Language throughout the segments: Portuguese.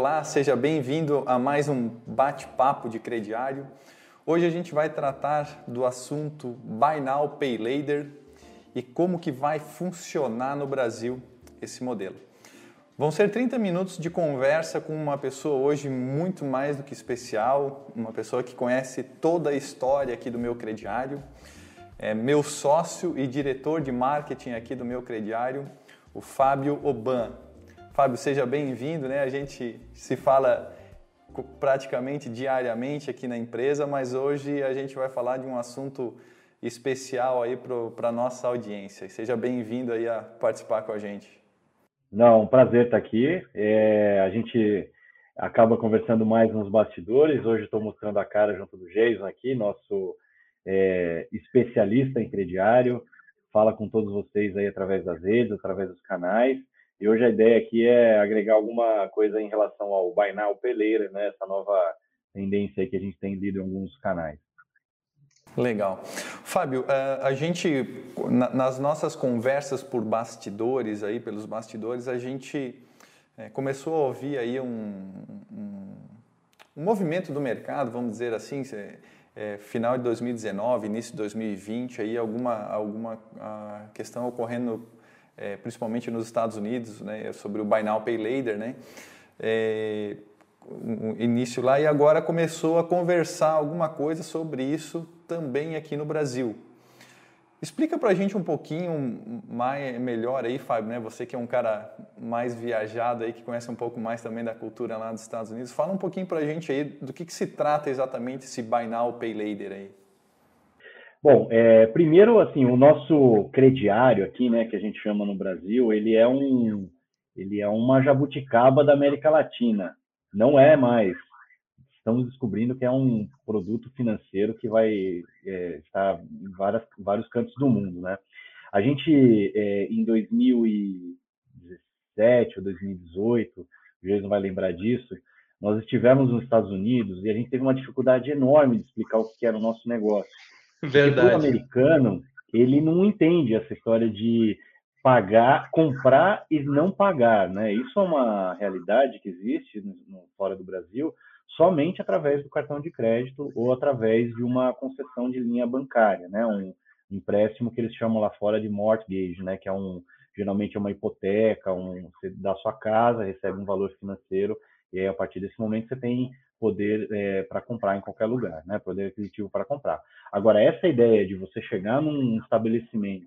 Olá, seja bem-vindo a mais um bate-papo de crediário. Hoje a gente vai tratar do assunto Buy Now Pay Later e como que vai funcionar no Brasil esse modelo. Vão ser 30 minutos de conversa com uma pessoa hoje muito mais do que especial, uma pessoa que conhece toda a história aqui do meu crediário, é meu sócio e diretor de marketing aqui do meu crediário, o Fábio Oban. Fábio, seja bem-vindo, né? A gente se fala praticamente diariamente aqui na empresa, mas hoje a gente vai falar de um assunto especial aí para a nossa audiência. Seja bem-vindo aí a participar com a gente. Não, um prazer estar aqui. É, a gente acaba conversando mais nos bastidores. Hoje estou mostrando a cara junto do Jason aqui, nosso é, especialista em crediário, fala com todos vocês aí através das redes, através dos canais. E hoje a ideia aqui é agregar alguma coisa em relação ao Now Peleira, né? Essa nova tendência que a gente tem lido em alguns canais. Legal. Fábio, eh, a gente, nas nossas conversas por bastidores, aí, pelos bastidores, a gente eh, começou a ouvir aí um, um, um movimento do mercado, vamos dizer assim, é, final de 2019, início de 2020, aí alguma, alguma questão ocorrendo é, principalmente nos Estados Unidos, né, sobre o Buy Now Pay Later, né, é, um início lá, e agora começou a conversar alguma coisa sobre isso também aqui no Brasil. Explica para a gente um pouquinho mais, melhor aí, Fábio, né? Você que é um cara mais viajado aí, que conhece um pouco mais também da cultura lá dos Estados Unidos. Fala um pouquinho para a gente aí do que, que se trata exatamente esse Buy Now, Pay Later aí. Bom, é, primeiro, assim, o nosso crediário aqui, né, que a gente chama no Brasil, ele é um, ele é uma jabuticaba da América Latina. Não é mais estamos descobrindo que é um produto financeiro que vai é, estar em várias, vários cantos do mundo, né? A gente, é, em 2017 ou 2018, o Jason vai lembrar disso, nós estivemos nos Estados Unidos e a gente teve uma dificuldade enorme de explicar o que era o nosso negócio. Verdade. O americano, ele não entende essa história de pagar, comprar e não pagar, né? Isso é uma realidade que existe no, fora do Brasil, somente através do cartão de crédito ou através de uma concessão de linha bancária, né? Um empréstimo que eles chamam lá fora de mortgage, né? Que é um geralmente é uma hipoteca, um, você dá sua casa, recebe um valor financeiro e aí, a partir desse momento você tem poder é, para comprar em qualquer lugar, né? Poder aquisitivo para comprar. Agora essa ideia de você chegar num estabelecimento,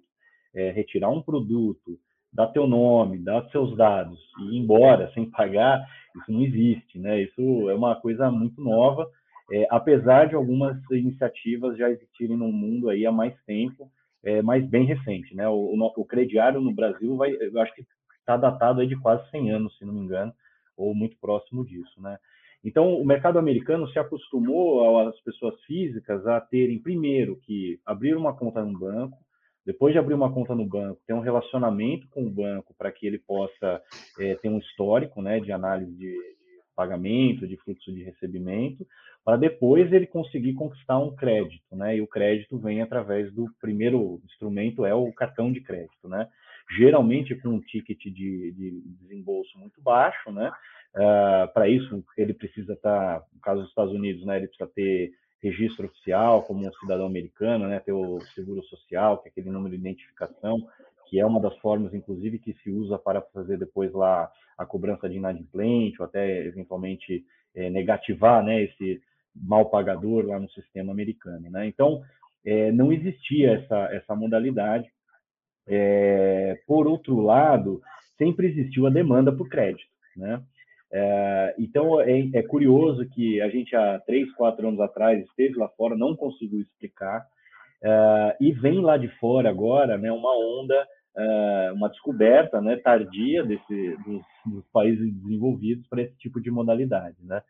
é, retirar um produto, dar teu nome, dar seus dados e ir embora sem pagar, isso não existe, né? Isso é uma coisa muito nova, é, apesar de algumas iniciativas já existirem no mundo aí há mais tempo, é, mas bem recente, né? O, o, o crediário no Brasil vai, eu acho que está datado aí de quase 100 anos, se não me engano, ou muito próximo disso, né? Então, o mercado americano se acostumou as pessoas físicas a terem, primeiro, que abrir uma conta no banco, depois de abrir uma conta no banco, ter um relacionamento com o banco para que ele possa é, ter um histórico né, de análise de, de, pagamento, de fluxo de recebimento, para depois ele conseguir conquistar um crédito. Né? E o crédito vem através do primeiro instrumento, é o cartão de crédito. Né? Geralmente com um ticket de, de desembolso muito baixo, né? Uh, para isso ele precisa estar, tá, no caso dos Estados Unidos, né, ele precisa ter registro oficial como um cidadão americano, né, ter o seguro social, que é aquele número de identificação, que é uma das formas, inclusive, que se usa para fazer depois lá a cobrança de inadimplente ou até eventualmente é, negativar, né, esse mal pagador lá no sistema americano, né? Então é, não existia essa essa modalidade. É, por outro lado, sempre existiu a demanda por crédito, né? É, então é, é, curioso que a gente há três, quatro anos atrás esteve lá fora, não conseguiu explicar é, e vem lá de fora agora, né, uma onda, é, uma descoberta, né, tardia desse dos, dos países desenvolvidos para esse tipo de modalidade, né.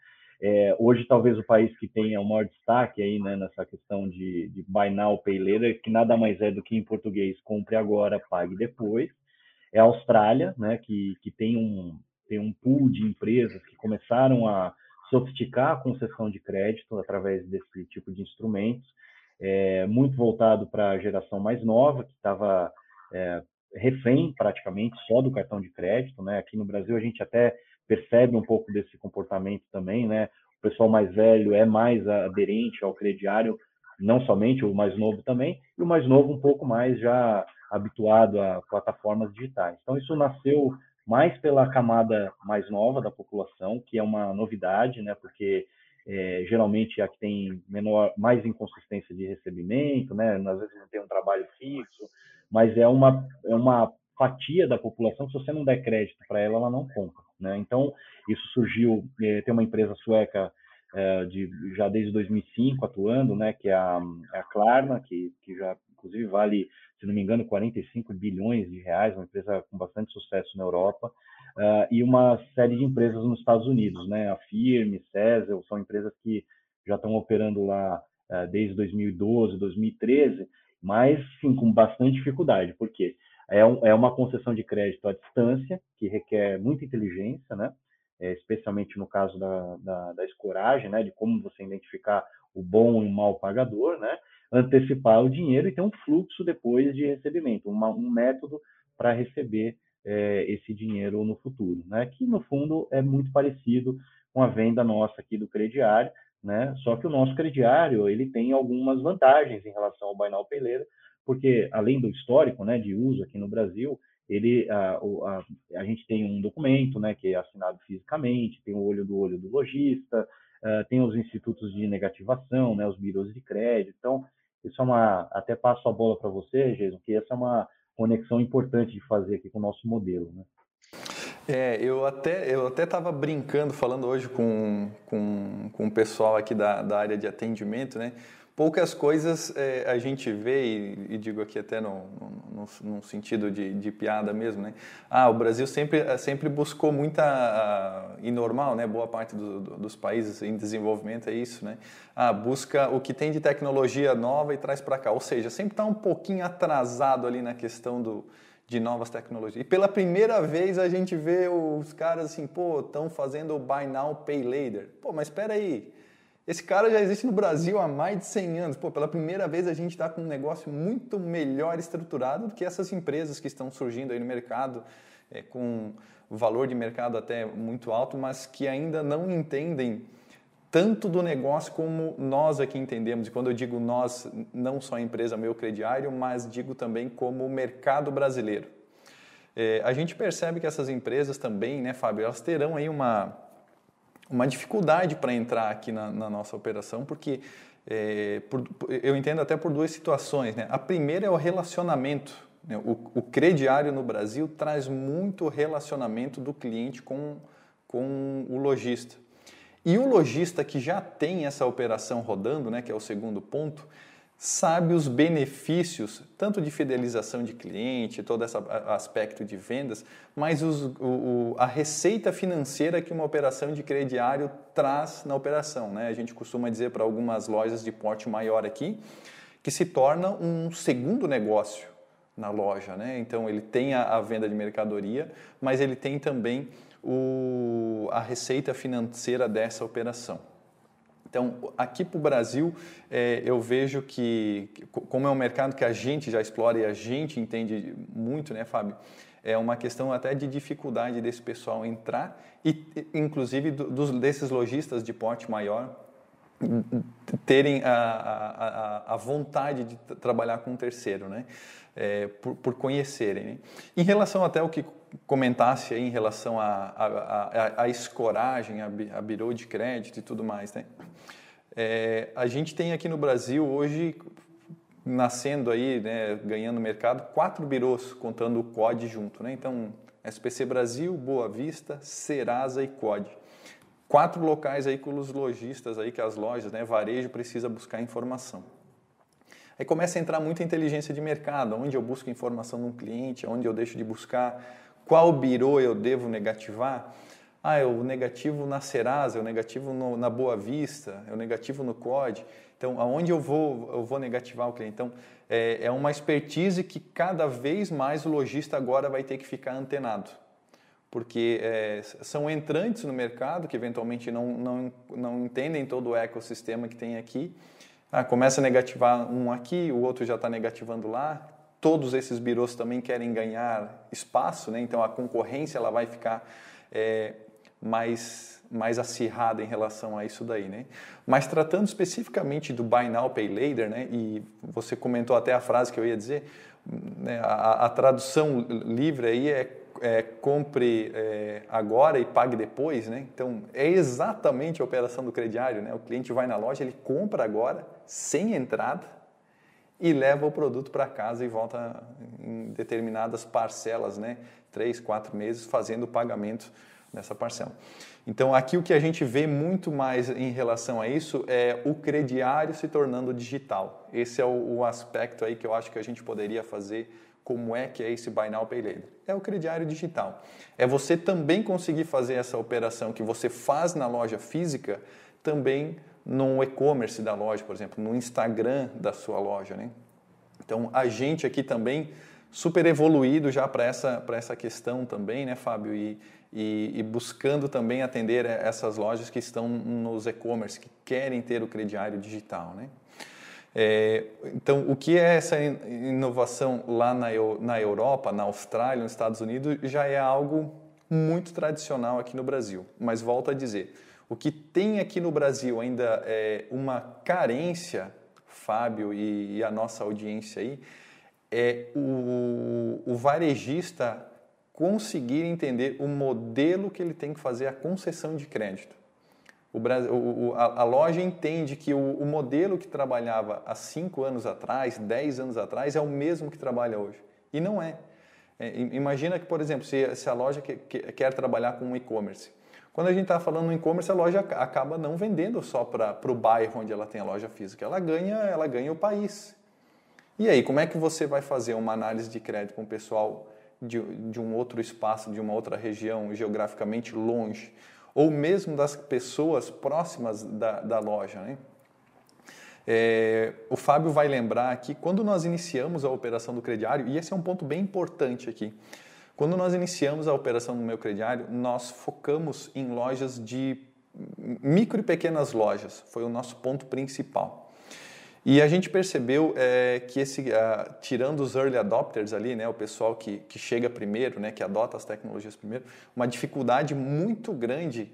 É, hoje talvez o país que tenha o maior destaque aí né, nessa questão de, de buy now pay later, que nada mais é do que em português compre agora, pague depois, é a Austrália, né, que, que tem um, tem um pool de empresas que começaram a sofisticar a concessão de crédito através desse tipo de instrumentos, é, muito voltado para a geração mais nova, que estava é, refém praticamente só do cartão de crédito. Né? Aqui no Brasil a gente até percebe um pouco desse comportamento também, né? O pessoal mais velho é mais aderente ao crediário, não somente o mais novo também, e o mais novo um pouco mais já habituado a plataformas digitais. Então isso nasceu mais pela camada mais nova da população, que é uma novidade, né? Porque é, geralmente a que tem menor, mais inconsistência de recebimento, né? Às vezes não tem um trabalho fixo, mas é uma é uma fatia da população se você não der crédito para ela, ela não compra, né? Então isso surgiu, é, tem uma empresa sueca é, de já desde 2005 atuando, né? Que é a, é a Klarna, que que já inclusive vale se não me engano, 45 bilhões de reais, uma empresa com bastante sucesso na Europa, uh, e uma série de empresas nos Estados Unidos, né? A Firme, César, são empresas que já estão operando lá uh, desde 2012, 2013, mas sim com bastante dificuldade, porque é, um, é uma concessão de crédito à distância, que requer muita inteligência, né? É, especialmente no caso da, da, da escoragem, né? De como você identificar o bom e o mau pagador, né? antecipar o dinheiro e ter um fluxo depois de recebimento, uma, um método para receber é, esse dinheiro no futuro, né? Que no fundo é muito parecido com a venda nossa aqui do crediário, né? Só que o nosso crediário ele tem algumas vantagens em relação ao Pay Later, porque além do histórico, né, de uso aqui no Brasil, ele a, a, a gente tem um documento, né, que é assinado fisicamente, tem o olho do olho do lojista, uh, tem os institutos de negativação, né, os birôs de crédito, então isso é uma. Até passo a bola para você, Jason, que essa é uma conexão importante de fazer aqui com o nosso modelo. Né? É, eu até eu até estava brincando, falando hoje com, com, com o pessoal aqui da, da área de atendimento, né? Poucas coisas é, a gente vê, e, e, digo aqui até no, no, no sentido de, de, piada mesmo, né? Ah, o Brasil sempre, eh, sempre buscou muita, uh, e normal, né? Boa parte do, do, dos países em desenvolvimento é isso, né? Ah, busca o que tem de tecnologia nova e traz para cá. Ou seja, sempre está um pouquinho atrasado ali na questão do, de novas tecnologias. E pela primeira vez a gente vê os caras assim, pô, estão fazendo o Buy Now, Pay Later. Pô, mas espera aí esse cara já existe no Brasil há mais de 100 anos. Pô, pela primeira vez a gente está com um negócio muito melhor estruturado do que essas empresas que estão surgindo aí no mercado, é, com valor de mercado até muito alto, mas que ainda não entendem tanto do negócio como nós aqui entendemos. E quando eu digo nós, não só a empresa Meu Crediário, mas digo também como o mercado brasileiro. É, a gente percebe que essas empresas também, né, Fábio, elas terão aí uma uma dificuldade para entrar aqui na, na, nossa operação, porque é, por, eu entendo até por duas situações. Né? A primeira é o relacionamento. Né? O, o crediário no Brasil traz muito relacionamento do cliente com, com o lojista. E o lojista que já tem essa operação rodando, né, que é o segundo ponto, sabe os benefícios, tanto de fidelização de cliente, todo esse aspecto de vendas, mas os, o, a receita financeira que uma operação de crediário traz na operação. Né? A gente costuma dizer para algumas lojas de porte maior aqui que se torna um segundo negócio na loja. Né? Então, ele tem a, a venda de mercadoria, mas ele tem também o, a receita financeira dessa operação. Então, aqui para o Brasil, é, eu vejo que, como é um mercado que a gente já explora e a gente entende muito, né, Fábio? É uma questão até de dificuldade desse pessoal entrar e, inclusive, dos, desses lojistas de porte maior terem a, a, a vontade de trabalhar com um terceiro, né? É, por, por, conhecerem. Né? Em relação até o que comentasse aí em relação à escoragem, a, birô de crédito e tudo mais, né? É, a gente tem aqui no Brasil hoje nascendo aí, né, ganhando mercado, quatro birôs contando o COD junto, né? Então, SPC Brasil, Boa Vista, Serasa e COD. Quatro locais aí com os lojistas aí que as lojas, né, varejo precisa buscar informação. Aí começa a entrar muita inteligência de mercado, onde eu busco informação no cliente, onde eu deixo de buscar, qual birô eu devo negativar. Ah, é o negativo na Serasa, é o negativo no, na Boa Vista, é o negativo no COD. Então, aonde eu vou, eu vou negativar o cliente? Então, é, é uma expertise que cada vez mais o lojista agora vai ter que ficar antenado. Porque é, são entrantes no mercado que eventualmente não, não, não entendem todo o ecossistema que tem aqui. Ah, começa a negativar um aqui, o outro já está negativando lá. Todos esses birôs também querem ganhar espaço, né? então a concorrência ela vai ficar é, mais, mais acirrada em relação a isso daí, né? Mas tratando especificamente do Buy Now, Pay Later, né? E você comentou até a frase que eu ia dizer, né? a, a tradução livre aí é, é compre é, agora e pague depois, né? Então, é exatamente a operação do crediário, né? O cliente vai na loja, ele compra agora, sem entrada, e leva o produto para casa e volta em determinadas parcelas, né? Três, quatro meses, fazendo o pagamento nessa parcela. Então, aqui o que a gente vê muito mais em relação a isso é o crediário se tornando digital. Esse é o, o aspecto aí que eu acho que a gente poderia fazer como é que é esse Buy Now Pay Later. É o crediário digital. É você também conseguir fazer essa operação que você faz na loja física também no e-commerce da loja, por exemplo, no Instagram da sua loja, né? Então, a gente aqui também super evoluído já para essa, essa questão também, né, Fábio? E, e, e, buscando também atender essas lojas que estão nos e-commerce, que querem ter o crediário digital, né? É, então, o que é essa inovação lá na, na Europa, na Austrália, nos Estados Unidos, já é algo muito tradicional aqui no Brasil. Mas volto a dizer, o que tem aqui no Brasil ainda é uma carência, Fábio e, e a nossa audiência aí, é o, o varejista conseguir entender o modelo que ele tem que fazer a concessão de crédito. O, o, a, a, loja entende que o, o, modelo que trabalhava há 5 anos atrás, 10 anos atrás, é o mesmo que trabalha hoje. E não é. é imagina que, por exemplo, se, se a loja que, que, quer trabalhar com e-commerce. Quando a gente está falando no e-commerce, a loja acaba não vendendo só para o bairro onde ela tem a loja física. Ela ganha, ela ganha o país. E aí, como é que você vai fazer uma análise de crédito com o pessoal de, de um outro espaço, de uma outra região geograficamente longe, ou mesmo das pessoas próximas da, da loja. Né? É, o Fábio vai lembrar aqui, quando nós iniciamos a operação do crediário, e esse é um ponto bem importante aqui, quando nós iniciamos a operação do meu crediário, nós focamos em lojas de micro e pequenas lojas, foi o nosso ponto principal. E a gente percebeu é, que esse, tirando os early adopters ali, né, o pessoal que, que chega primeiro, né, que adota as tecnologias primeiro, uma dificuldade muito grande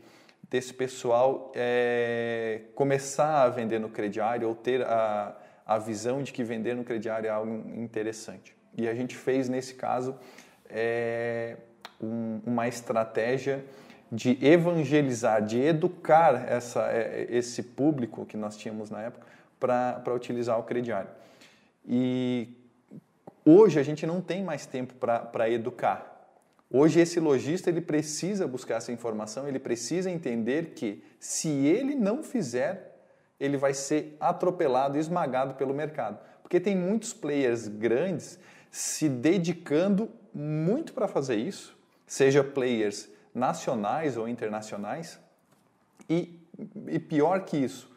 desse pessoal é, começar a vender no crediário ou ter a, a visão de que vender no crediário é algo interessante. E a gente fez, nesse caso, é, um, uma estratégia de evangelizar, de educar essa, é, esse público que nós tínhamos na época para utilizar o crediário. E hoje a gente não tem mais tempo para educar. Hoje esse lojista ele precisa buscar essa informação, ele precisa entender que se ele não fizer, ele vai ser atropelado, esmagado pelo mercado. Porque tem muitos players grandes se dedicando muito para fazer isso, seja players nacionais ou internacionais, e, e pior que isso,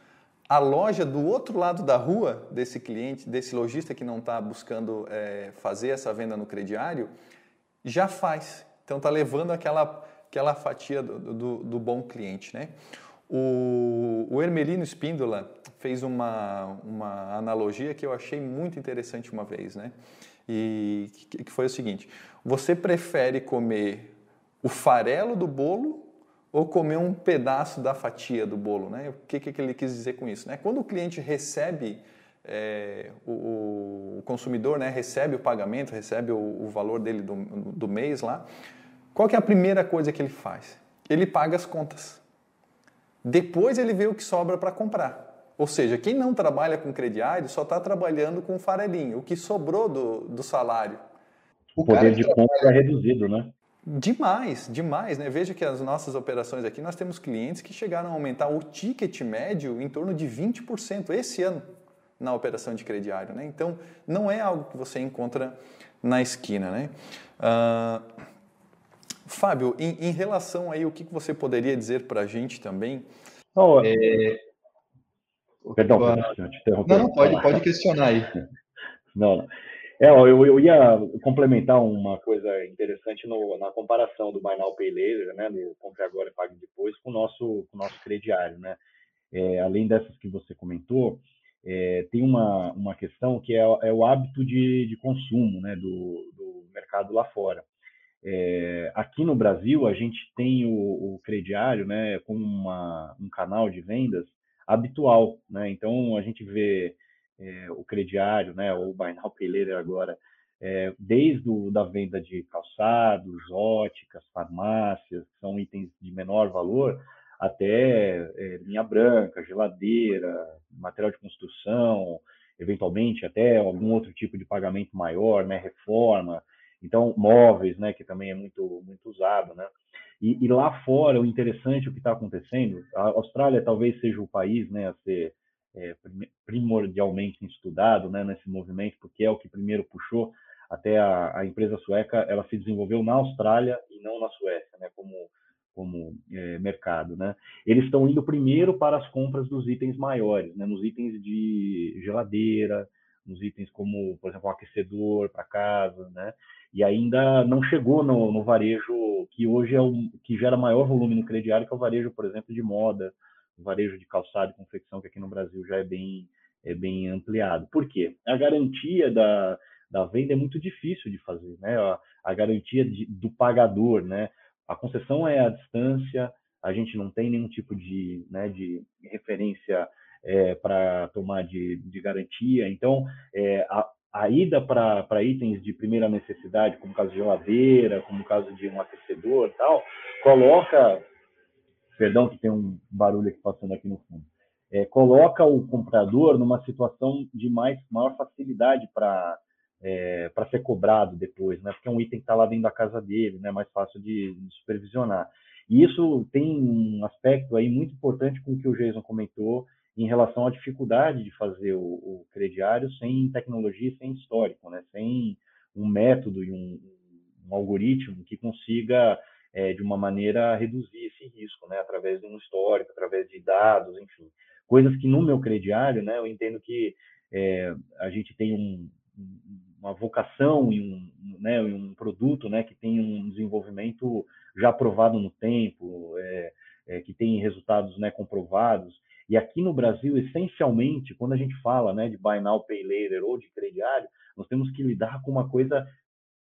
a loja do outro lado da rua desse cliente, desse lojista que não está buscando é, fazer essa venda no crediário, já faz. Então está levando aquela, aquela fatia do, do, do bom cliente. Né? O, o Hermelino Espíndola fez uma, uma analogia que eu achei muito interessante uma vez, né? E que, que foi o seguinte: você prefere comer o farelo do bolo ou comer um pedaço da fatia do bolo. Né? O que, que ele quis dizer com isso? Né? Quando o cliente recebe, é, o, o, consumidor né, recebe o pagamento, recebe o, o valor dele do, do, mês lá, qual que é a primeira coisa que ele faz? Ele paga as contas. Depois ele vê o que sobra para comprar. Ou seja, quem não trabalha com crediário só está trabalhando com farelinho, o que sobrou do, do salário. O, o poder de compra é reduzido, né? Demais, demais, né? Veja que as nossas operações aqui, nós temos clientes que chegaram a aumentar o ticket médio em torno de 20% esse ano na operação de crediário, né? Então, não é algo que você encontra na esquina, né? Uh, Fábio, em, em, relação aí, o que você poderia dizer para a gente também? Oh, é... Perdão, perdão, te interromper. Não, não, pode, pode questionar aí. Não, não. É, eu, eu ia complementar uma coisa interessante no, na comparação do Buy Now Pay Later, né, do Compre Agora e Pague Depois, com o nosso, com o nosso crediário, né. É, além dessas que você comentou, é, tem uma, uma questão que é, é o hábito de, de consumo, né, do, do mercado lá fora. É, aqui no Brasil, a gente tem o, o crediário né, como uma, um canal de vendas habitual. Né? Então, a gente vê é, o crediário, né, ou o Buy Now agora, é, desde o, da venda de calçados, óticas, farmácias, que são itens de menor valor, até é, linha branca, geladeira, material de construção, eventualmente até algum outro tipo de pagamento maior, né, reforma, então móveis, né, que também é muito muito usado, né. E, e lá fora o interessante o que está acontecendo, a Austrália talvez seja o país, né, a ser é, primordialmente estudado, né, nesse movimento, porque é o que primeiro puxou até a, a empresa sueca, ela se desenvolveu na Austrália e não na Suécia, né, como como é, mercado, né? Eles estão indo primeiro para as compras dos itens maiores, né? Nos itens de geladeira, nos itens como, por exemplo, um aquecedor para casa, né? E ainda não chegou no, no, varejo que hoje é o que gera maior volume no crediário, que é o varejo, por exemplo, de moda, varejo de calçado e confecção, que aqui no Brasil já é bem, é bem ampliado. Por quê? A garantia da, da venda é muito difícil de fazer, né? A, a garantia de, do pagador, né? A concessão é a distância, a gente não tem nenhum tipo de, né, de referência é, para tomar de, de, garantia. Então, é, a, a, ida para itens de primeira necessidade, como o caso de geladeira, como o caso de um aquecedor tal, coloca, perdão que tem um barulho aqui passando aqui no fundo, é, coloca o comprador numa situação de mais maior facilidade para é, para ser cobrado depois, né? Porque é um item que está lá dentro da casa dele, né? Mais fácil de, de, supervisionar. E isso tem um aspecto aí muito importante com o que o Jason comentou em relação à dificuldade de fazer o, o crediário sem tecnologia, sem histórico, né? Sem um método e um, um algoritmo que consiga é, de uma maneira reduzir esse risco, né? Através de um histórico, através de dados, enfim, coisas que no meu crediário, né? Eu entendo que é, a gente tem um, uma vocação e um, né, um produto né, que tem um desenvolvimento já aprovado no tempo, é, é, que tem resultados né, comprovados. E aqui no Brasil, essencialmente, quando a gente fala né, de Buy Now, Pay Later ou de crediário, nós temos que lidar com uma coisa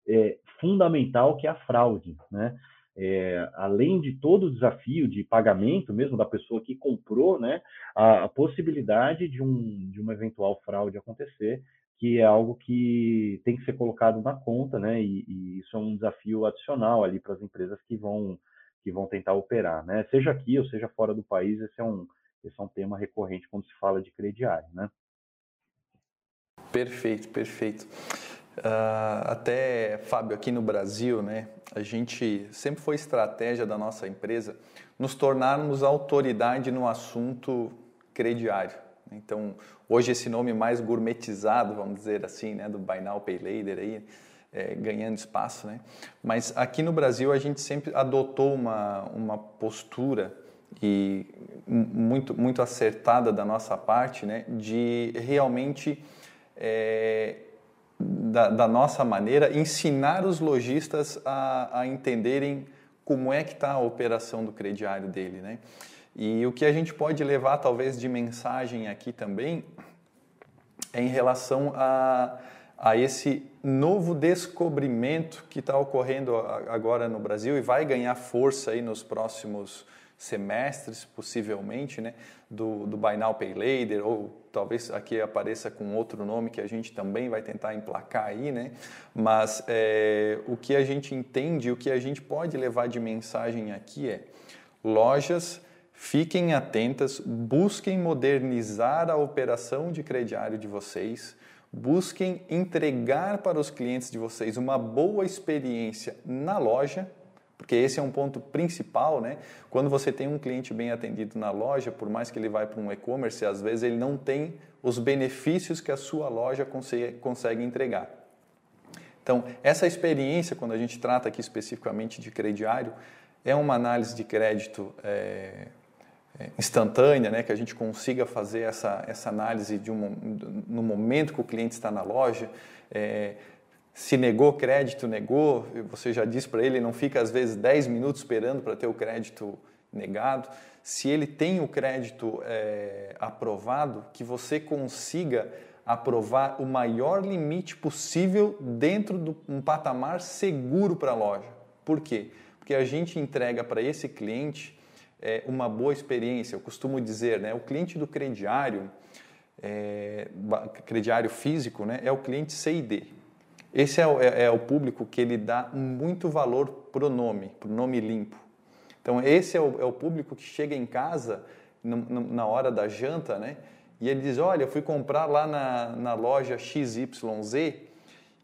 é, fundamental que é a fraude. Né? É, além de todo o desafio de pagamento mesmo da pessoa que comprou, né, a, a possibilidade de, um, de uma eventual fraude acontecer que é algo que tem que ser colocado na conta, né? E, e isso é um desafio adicional ali para as empresas que vão que vão tentar operar, né? Seja aqui ou seja fora do país, esse é um esse é um tema recorrente quando se fala de crediário, né? Perfeito, perfeito. Uh, até, Fábio, aqui no Brasil, né, a gente sempre foi estratégia da nossa empresa nos tornarmos autoridade no assunto crediário. Então, hoje esse nome mais gourmetizado, vamos dizer assim, né, do Buy Now Pay Later aí, é, ganhando espaço, né? Mas aqui no Brasil a gente sempre adotou uma, uma postura e muito muito acertada da nossa parte, né, de realmente é, da, da, nossa maneira ensinar os lojistas a, a entenderem como é que está a operação do crediário dele, né? E o que a gente pode levar, talvez, de mensagem aqui também é em relação a, a esse novo descobrimento que está ocorrendo agora no Brasil e vai ganhar força aí nos próximos semestres, possivelmente, né, do, do Buy Now Pay Later, ou talvez aqui apareça com outro nome que a gente também vai tentar emplacar aí, né? Mas é, o que a gente entende, o que a gente pode levar de mensagem aqui é lojas Fiquem atentas, busquem modernizar a operação de crediário de vocês, busquem entregar para os clientes de vocês uma boa experiência na loja, porque esse é um ponto principal, né? Quando você tem um cliente bem atendido na loja, por mais que ele vá para um e-commerce, às vezes ele não tem os benefícios que a sua loja consegue, entregar. Então, essa experiência, quando a gente trata aqui especificamente de crediário, é uma análise de crédito é, é, instantânea, né, que a gente consiga fazer essa, essa análise de um, no momento que o cliente está na loja. É, se negou crédito, negou, você já disse para ele, não fica às vezes 10 minutos esperando para ter o crédito negado. Se ele tem o crédito é, aprovado, que você consiga aprovar o maior limite possível dentro de um patamar seguro para a loja. Por quê? Porque a gente entrega para esse cliente é, uma boa experiência. Eu costumo dizer, né, o cliente do crediário, é, crediário físico, né, é o cliente C&D. Esse é o, é, é o público que ele dá muito valor para o nome, para o nome limpo. Então esse é o, é o público que chega em casa no, no, na hora da janta, né, e ele diz, olha, eu fui comprar lá na, na loja XYZ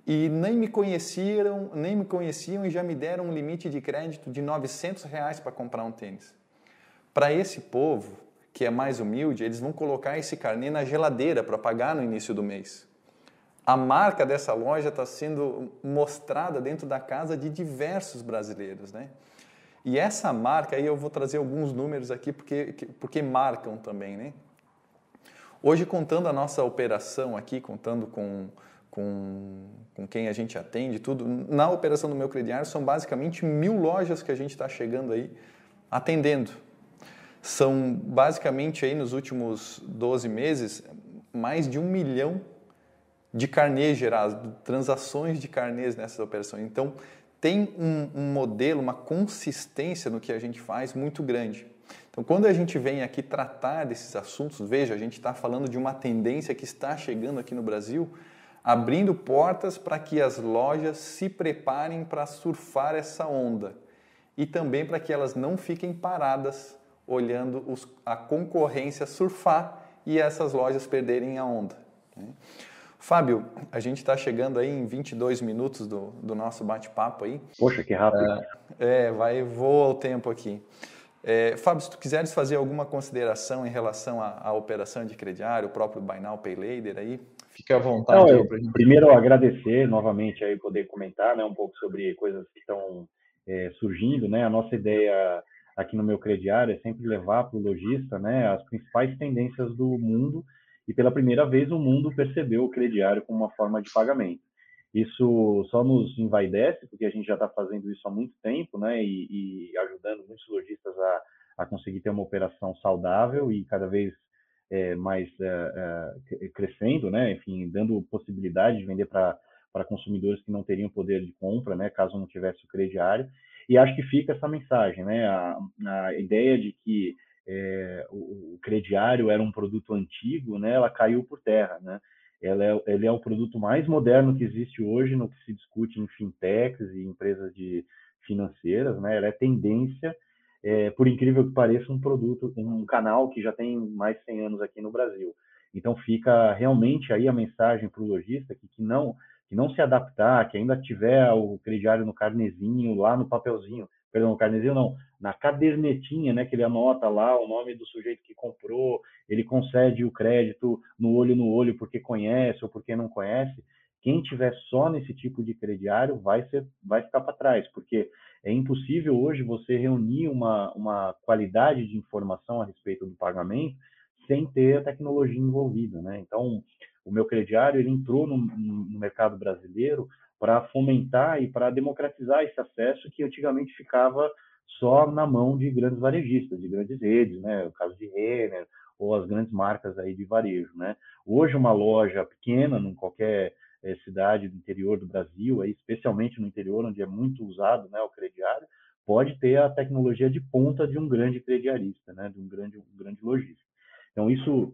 e nem me conheciam, nem me conheciam e já me deram um limite de crédito de 900 reais para comprar um tênis. Para esse povo, que é mais humilde, eles vão colocar esse carnê na geladeira para pagar no início do mês. A marca dessa loja está sendo mostrada dentro da casa de diversos brasileiros, né? E essa marca, aí eu vou trazer alguns números aqui porque, porque marcam também, né? Hoje, contando a nossa operação aqui, contando com, com, com quem a gente atende, tudo, na operação do meu crediário são basicamente mil lojas que a gente está chegando aí atendendo. São basicamente aí nos últimos 12 meses mais de um milhão de carnês gerados, transações de carnês nessas operações. Então, tem um, um, modelo, uma consistência no que a gente faz muito grande. Então, quando a gente vem aqui tratar desses assuntos, veja, a gente está falando de uma tendência que está chegando aqui no Brasil, abrindo portas para que as lojas se preparem para surfar essa onda e também para que elas não fiquem paradas olhando os, a concorrência surfar e essas lojas perderem a onda. Né? Fábio, a gente está chegando aí em 22 minutos do, do nosso bate-papo aí. Poxa, que rápido. É, é, vai, voa o tempo aqui. É, Fábio, se tu quiseres fazer alguma consideração em relação à, operação de crediário, o próprio Buy Now, Pay Later aí, fica à vontade. Não, eu, primeiro, agradecer novamente aí poder comentar né, um pouco sobre coisas que estão é, surgindo, né? A nossa ideia aqui no meu crediário é sempre levar para o lojista né, as principais tendências do mundo e pela primeira vez o mundo percebeu o crediário como uma forma de pagamento. Isso só nos envaidece, porque a gente já está fazendo isso há muito tempo, né, e, e ajudando muitos lojistas a, a, conseguir ter uma operação saudável e cada vez é, mais é, é, crescendo, né, enfim, dando possibilidade de vender para para consumidores que não teriam poder de compra, né, caso não tivesse o crediário. E acho que fica essa mensagem, né? A, a ideia de que é, o, o, crediário era um produto antigo, né? Ela caiu por terra, né? Ela é, ele é o produto mais moderno que existe hoje no que se discute em fintechs e empresas de financeiras, né? Ela é tendência, é, por incrível que pareça, um produto, um canal que já tem mais de 100 anos aqui no Brasil. Então fica realmente aí a mensagem para o lojista que, que não que não se adaptar, que ainda tiver o crediário no carnezinho, lá no papelzinho, perdão, no carnezinho não, na cadernetinha, né, que ele anota lá o nome do sujeito que comprou, ele concede o crédito no olho no olho porque conhece ou porque não conhece. Quem tiver só nesse tipo de crediário vai ser, vai ficar para trás, porque é impossível hoje você reunir uma, uma qualidade de informação a respeito do pagamento sem ter a tecnologia envolvida, né? Então, o meu crediário ele entrou no, no mercado brasileiro para fomentar e para democratizar esse acesso que antigamente ficava só na mão de grandes varejistas, de grandes redes, né? O caso de Renner ou as grandes marcas aí de varejo, né? Hoje uma loja pequena, em qualquer é, cidade do interior do Brasil, aí, especialmente no interior onde é muito usado, né, o crediário, pode ter a tecnologia de ponta de um grande crediarista, né, de um grande, um grande lojista. Então isso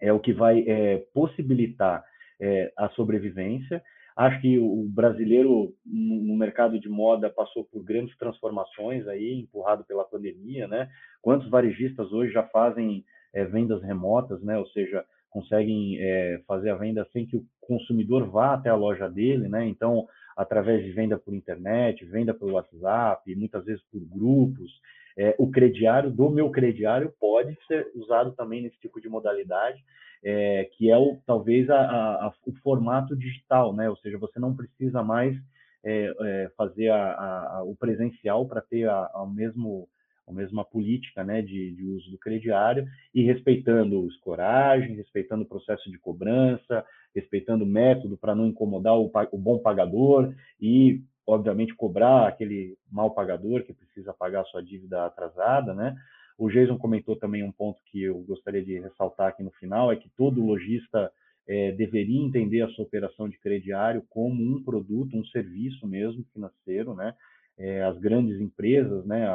é o que vai é, possibilitar é, a sobrevivência. Acho que o brasileiro no mercado de moda passou por grandes transformações aí, empurrado pela pandemia, né? Quantos varejistas hoje já fazem é, vendas remotas, né? Ou seja, conseguem é, fazer a venda sem que o consumidor vá até a loja dele, né? Então, através de venda por internet, venda pelo WhatsApp, muitas vezes por grupos, é, o crediário do meu crediário pode ser usado também nesse tipo de modalidade, é, que é o, talvez a, a, o formato digital, né? Ou seja, você não precisa mais é, é fazer a, o presencial para ter a, mesmo a mesma política né, de, de, uso do crediário e respeitando escoragem, respeitando o processo de cobrança, respeitando o método para não incomodar o, o, bom pagador e obviamente, cobrar aquele mal pagador que precisa pagar a sua dívida atrasada, né? O Jason comentou também um ponto que eu gostaria de ressaltar aqui no final, é que todo lojista é, deveria entender a sua operação de crediário como um produto, um serviço mesmo financeiro, né? é, as grandes empresas, né,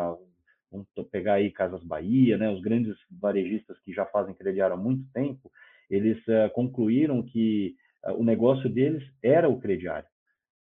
vamos pegar aí Casas Bahia, né, os grandes varejistas que já fazem crediário há muito tempo, eles uh, concluíram que uh, o negócio deles era o crediário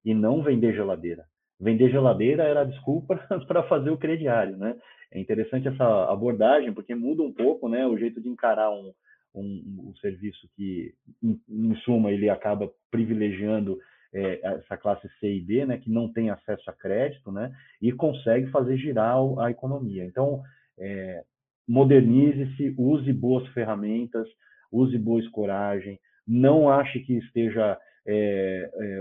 e não vender geladeira. Vender geladeira era desculpa para fazer o crediário, né? É interessante essa abordagem porque muda um pouco, né, o jeito de encarar um, um, um serviço que, em, em, suma, ele acaba privilegiando é, essa classe C e D, né, que não tem acesso a crédito, né, e consegue fazer girar a economia. Então, é, modernize-se, use boas ferramentas, use boa coragem, não ache que esteja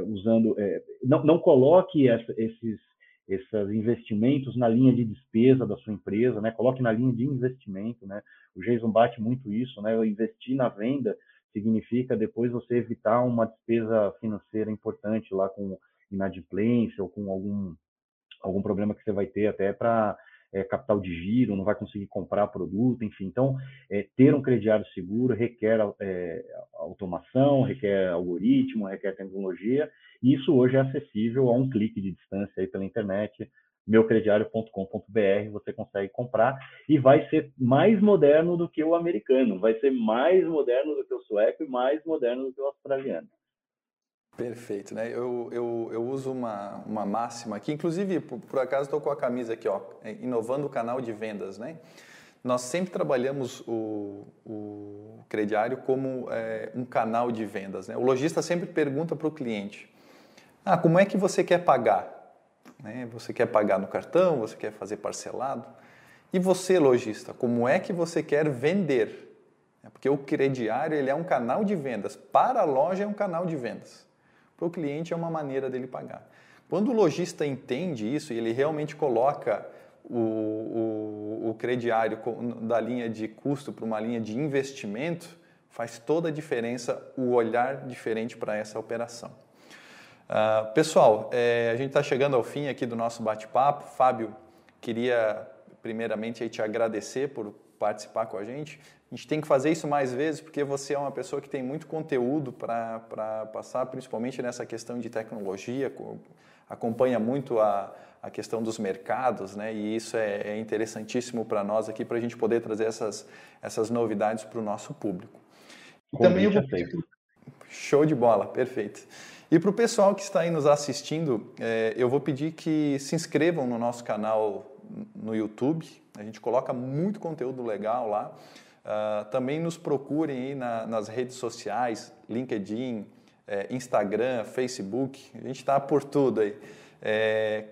usando, é, não, não coloque essa, esses, esses investimentos na linha de despesa da sua empresa, né? Coloque na linha de investimento, né? O Jason bate muito isso, né? Investir na venda significa depois você evitar uma despesa financeira importante lá com inadimplência ou com algum algum problema que você vai ter até para é, capital de giro, não vai conseguir comprar produto, enfim. Então, é, ter um crediário seguro requer é, automação, requer algoritmo, requer tecnologia, e isso hoje é acessível a um clique de distância aí pela internet meucrediário.com.br, você consegue comprar e vai ser mais moderno do que o americano, vai ser mais moderno do que o sueco e mais moderno do que o australiano. Perfeito, né? Eu, eu, eu uso uma, uma máxima aqui, inclusive, por, por acaso estou com a camisa aqui, ó, é, inovando o canal de vendas, né? Nós sempre trabalhamos o, o crediário como é, um canal de vendas, né? O lojista sempre pergunta para o cliente, ah, como é que você quer pagar? Né? Você quer pagar no cartão, você quer fazer parcelado. E você, lojista, como é que você quer vender? É porque o crediário ele é um canal de vendas. Para a loja é um canal de vendas. Para o cliente é uma maneira dele pagar. Quando o lojista entende isso e ele realmente coloca o, o, o crediário da linha de custo para uma linha de investimento, faz toda a diferença o olhar diferente para essa operação. Uh, pessoal, é, a gente está chegando ao fim aqui do nosso bate-papo. Fábio, queria primeiramente te agradecer por participar com a gente. A gente tem que fazer isso mais vezes porque você é uma pessoa que tem muito conteúdo para passar, principalmente nessa questão de tecnologia, acompanha muito a, a questão dos mercados, né? E isso é, é interessantíssimo para nós aqui, para a gente poder trazer essas, essas novidades para o nosso público. E também eu vou... Show de bola, perfeito. E para o pessoal que está aí nos assistindo, é, eu vou pedir que se inscrevam no nosso canal no YouTube. A gente coloca muito conteúdo legal lá. Uh, também nos procurem na, nas redes sociais, LinkedIn, é, Instagram, Facebook. A gente está por tudo aí. É,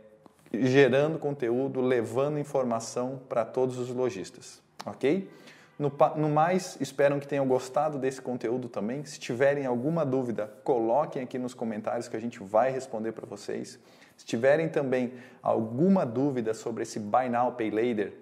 gerando conteúdo, levando informação para todos os lojistas, ok? No, no, mais, espero que tenham gostado desse conteúdo também. Se tiverem alguma dúvida, coloquem aqui nos comentários que a gente vai responder para vocês. Se tiverem também alguma dúvida sobre esse Buy Now, Pay Later,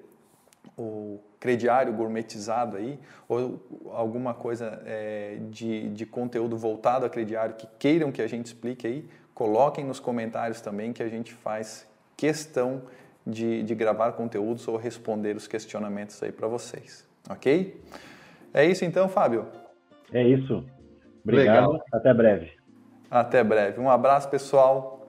o crediário gourmetizado aí, ou alguma coisa é, de, de conteúdo voltado a crediário que queiram que a gente explique aí, coloquem nos comentários também que a gente faz questão de, de gravar conteúdos ou responder os questionamentos aí para vocês. Ok? É isso então, Fábio? É isso. Obrigado. Legal. Até breve. Até breve. Um abraço, pessoal.